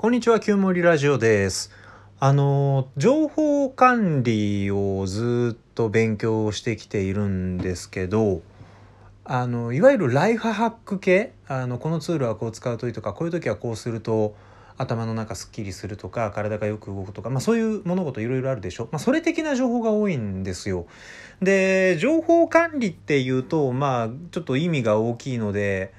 こんにちは、旧森ラジオです。あの、情報管理をずっと勉強してきているんですけど、あの、いわゆるライフハック系、あの、このツールはこう使うといいとか、こういう時はこうすると、頭の中すっきりするとか体がよく動くとか、まあ、そういう物事いろいろあるでしょ、まあ、それ的な情報が多いんですよ。で情報管理っていうとまあちょっと意味が大きいので、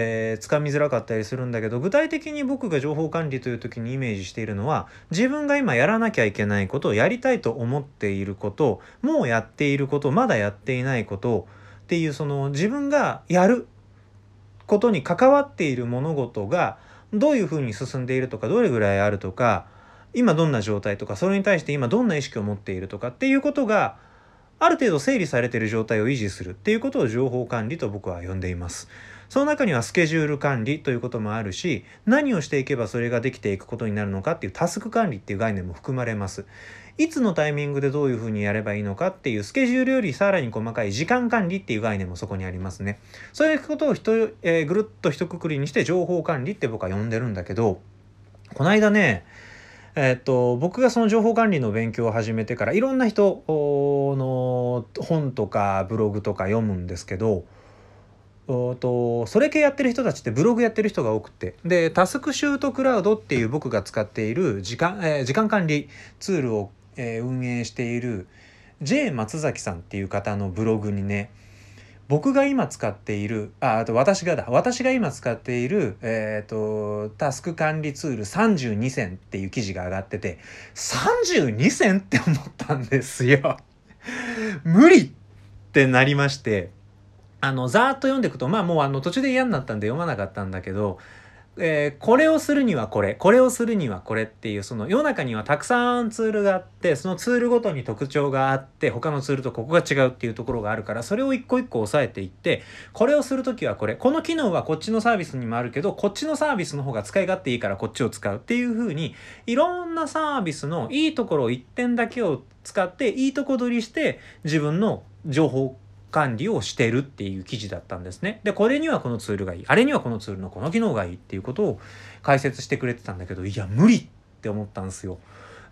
えー、つかみづらかったりするんだけど具体的に僕が情報管理という時にイメージしているのは自分が今やらなきゃいけないことやりたいと思っていることもうやっていることまだやっていないことっていうその自分がやることに関わっている物事がどういうふうに進んでいるとかどれぐらいあるとか今どんな状態とかそれに対して今どんな意識を持っているとかっていうことがある程度整理されている状態を維持するっていうことを情報管理と僕は呼んでいます。その中にはスケジュール管理ということもあるし何をしていけばそれができていくことになるのかっていうタスク管理っていう概念も含まれます。いつのタイミングでどういうふうにやればいいのかっていうスケジュールよりさらに細かい時間管理っていう概念もそこにありますね。そういうことをひと、えー、ぐるっと一括りにして情報管理って僕は呼んでるんだけどこの間ねえっと僕がその情報管理の勉強を始めてからいろんな人の本とかブログとか読むんですけどとそれ系やってる人たちってブログやってる人が多くてでタスクシュートクラウドっていう僕が使っている時間,、えー、時間管理ツールを、えー、運営している J 松崎さんっていう方のブログにね僕が今使っているああと私がだ。私が今使っている、えーと、とタスク管理ツール32選っていう記事が上がってて32選って思ったんですよ。無理ってなりましてあのざーっと読んでいくとまあもうあの途中で嫌になったんで読まなかったんだけど、えー、これをするにはこれこれをするにはこれっていうその世の中にはたくさんツールがあってそのツールごとに特徴があって他のツールとここが違うっていうところがあるからそれを一個一個押さえていってこれをする時はこれ。この機能はこっちのサービスにもあるけどこっちのサービスの方が使い勝手いいからこっちを使うっていう風にいろんなサービスのいいところ一点だけを使っていいとこ取りして自分の情報を管理をしてるっていう記事だったんですね。で、これにはこのツールがいい。あれにはこのツールのこの機能がいいっていうことを解説してくれてたんだけど、いや、無理って思ったんですよ。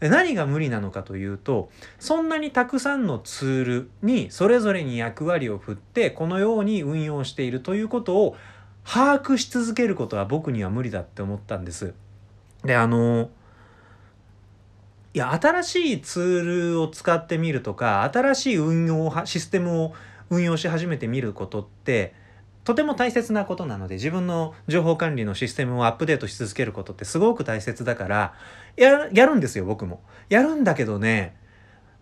で何が無理なのかというと、そんなにたくさんのツールにそれぞれに役割を振って、このように運用しているということを把握し続けることは僕には無理だって思ったんです。で、あの、いや、新しいツールを使ってみるとか、新しい運用システムを運用し始めてみることってとても大切なことなので自分の情報管理のシステムをアップデートし続けることってすごく大切だからややるんですよ僕も。やるんだけどね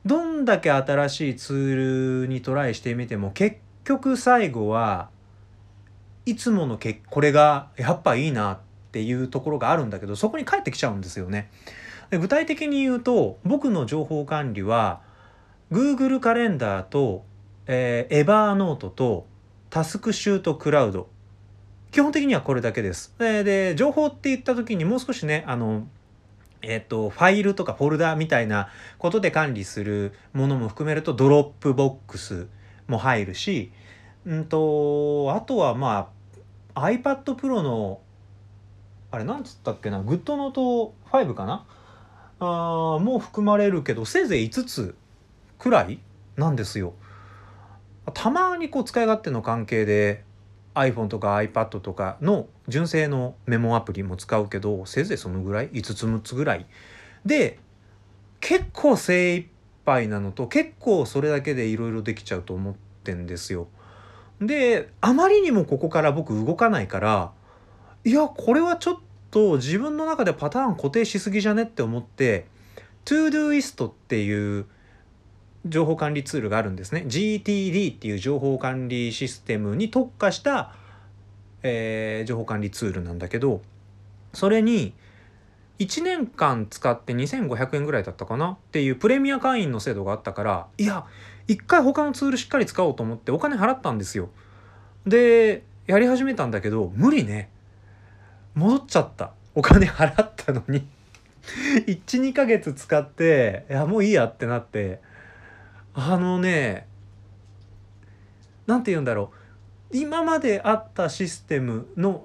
どんだけ新しいツールにトライしてみても結局最後はいつものけこれがやっぱいいなっていうところがあるんだけどそこに帰ってきちゃうんですよね。で具体的に言うと僕の情報管理は Google カレンダーとえー、エバーノートとタスクシュートクラウド基本的にはこれだけです。でで情報って言った時にもう少しねあのえっ、とファイルとかフォルダみたいなことで管理するものも含めるとドロップボックスも入るし、うんとあとはまあ iPad Pro のあれなんつったっけなグッドノート5かな？あもう含まれるけどせいぜい5つくらいなんですよ。たまにこう使い勝手の関係で iPhone とか iPad とかの純正のメモアプリも使うけどせいぜいそのぐらい5つ6つぐらいで結構精一杯なのと結構それだけでいろいろできちゃうと思ってんですよ。であまりにもここから僕動かないからいやこれはちょっと自分の中でパターン固定しすぎじゃねって思って ToDoist っていう情報管理ツールがあるんですね。GTD っていう情報管理システムに特化した、えー、情報管理ツールなんだけどそれに1年間使って2500円ぐらいだったかな？っていうプレミア会員の制度があったからいや一回他のツールしっかり使おうと思ってお金払ったんですよ。でやり始めたんだけど無理ね。戻っちゃった。お金払ったのに。12ヶ月使っていやもういいやってなってあのね何て言うんだろう。今まであったシステムの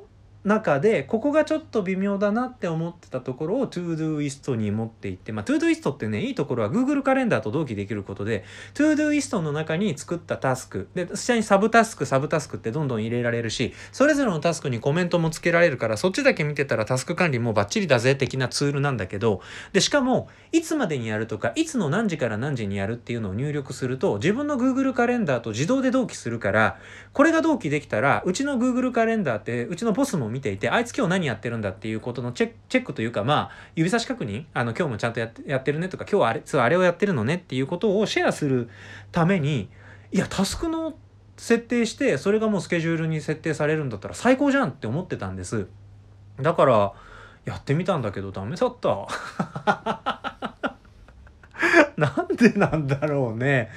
中でここがちょっと微妙だなって思ってたところを ToDoist に持っていってまあ ToDoist ってねいいところは Google カレンダーと同期できることで ToDoist の中に作ったタスクで下にサブタスクサブタスクってどんどん入れられるしそれぞれのタスクにコメントもつけられるからそっちだけ見てたらタスク管理もバッチリだぜ的なツールなんだけどでしかもいつまでにやるとかいつの何時から何時にやるっていうのを入力すると自分の Google カレンダーと自動で同期するからこれが同期できたらうちの Google カレンダーってうちのボスも見見ていてあいつ今日何やってるんだっていうことのチェックというかまあ指差し確認？あの今日もちゃんとやってやってるねとか今日はあれあれをやってるのねっていうことをシェアするためにいやタスクの設定してそれがもうスケジュールに設定されるんだったら最高じゃんって思ってたんです。だからやってみたんだけどダメだった。なんでなんだろうね。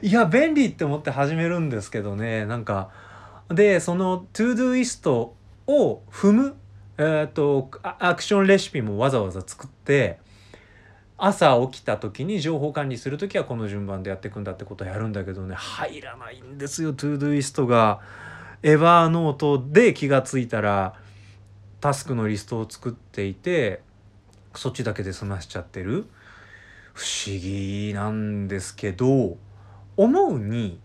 いや便利って思って始めるんですけどね。なんかでその ToDoist を踏む、えーと、アクションレシピもわざわざ作って朝起きた時に情報管理する時はこの順番でやっていくんだってことをやるんだけどね入らないんですよ ToDoist が。エヴァーノートで気が付いたらタスクのリストを作っていてそっちだけで済ましちゃってる不思議なんですけど思うに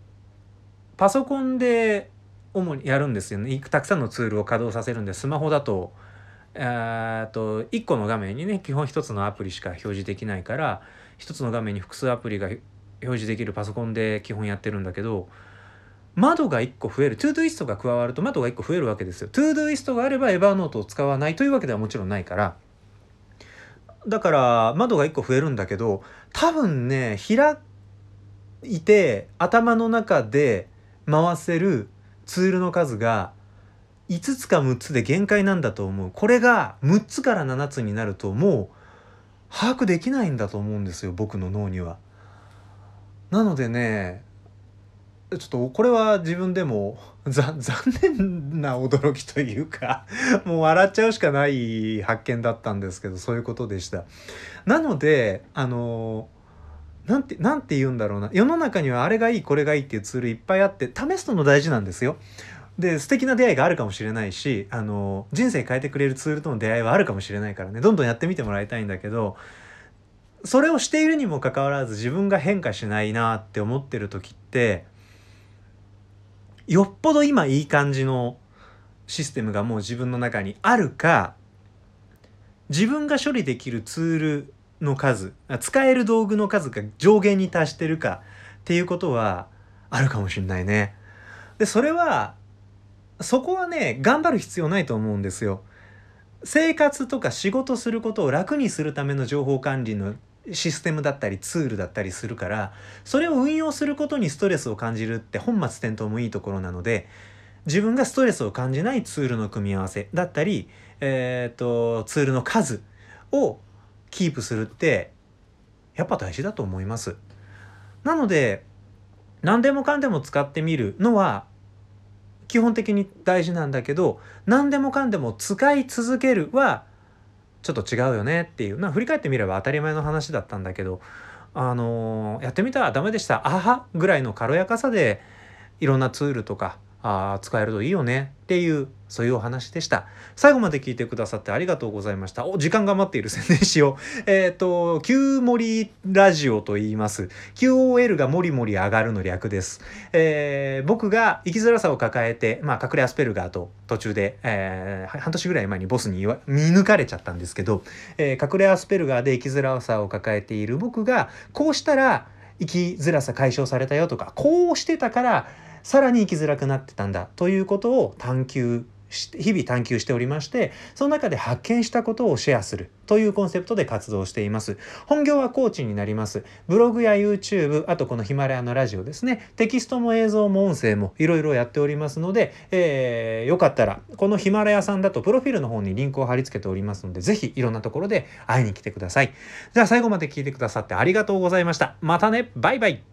パソコンで主にやるんですよね。たくさんのツールを稼働させるんでスマホだとえと1個の画面にね基本1つのアプリしか表示できないから1つの画面に複数アプリが表示できるパソコンで基本やってるんだけど窓が1個増える ToDoist が加わると窓が1個増えるわけですよ。ToDoist があれば Evernote を使わないというわけではもちろんないから。だから窓が1個増えるんだけど多分ね開いて頭の中で回せるツールの数が5つか6つで限界なんだと思うこれが6つから7つになるともう把握できないんだと思うんですよ僕の脳には。なのでねちょっとこれは自分でも残念な驚きというか もう笑っちゃうしかない発見だったんですけどそういうことでした。なのであのなんてなんて言うんだろうな世の中にはあれがいいこれがいいっていうツールいっぱいあって試すの大事なんですよ。で素敵な出会いがあるかもしれないしあの人生変えてくれるツールとの出会いはあるかもしれないからねどんどんやってみてもらいたいんだけどそれをしているにもかかわらず自分が変化しないなって思ってる時ってよっぽど今いい感じのシステムがもう自分の中にあるか自分が処理できるツールの数使える道具の数が上限に達してるかっていうことはあるかもしんないね。でそれはそこはね頑張る必要ないと思うんですよ。生活とか仕事することを楽にするための情報管理のシステムだったりツールだったりするからそれを運用することにストレスを感じるって本末転倒もいいところなので自分がストレスを感じないツールの組み合わせだったり、えーと、ツールの数をキープするってやっぱ大事だと思います。なので何でもかんでも使ってみるのは基本的に大事なんだけど何でもかんでも使い続けるはちょっと違うよねっていうまあ振り返ってみれば当たり前の話だったんだけどあのー、やってみたらダメでしたあはぐらいの軽やかさでいろんなツールとかあ使えるといいよねっていうそういうお話でした。最後まで聞いてくださってありがとうございました。お、時間が待っている宣伝しよう。えっ、ー、と、Q 森ラジオと言います。QOL がもりもり上がるの略です。えー、僕が生きづらさを抱えて、まあ、隠れアスペルガーと途中で、えー、半年ぐらい前にボスに見抜かれちゃったんですけど、え、隠れアスペルガーで生きづらさを抱えている僕が、こうしたら生きづらさ解消されたよとか、こうしてたから、さらに生きづらくなってたんだということを探求し日々探求しておりましてその中で発見したことをシェアするというコンセプトで活動しています。本業はコーチになります。ブログや YouTube あとこのヒマラヤのラジオですね。テキストも映像も音声もいろいろやっておりますので、えー、よかったらこのヒマラヤさんだとプロフィールの方にリンクを貼り付けておりますのでぜひいろんなところで会いに来てください。じゃあ最後まで聞いてくださってありがとうございました。またね。バイバイ。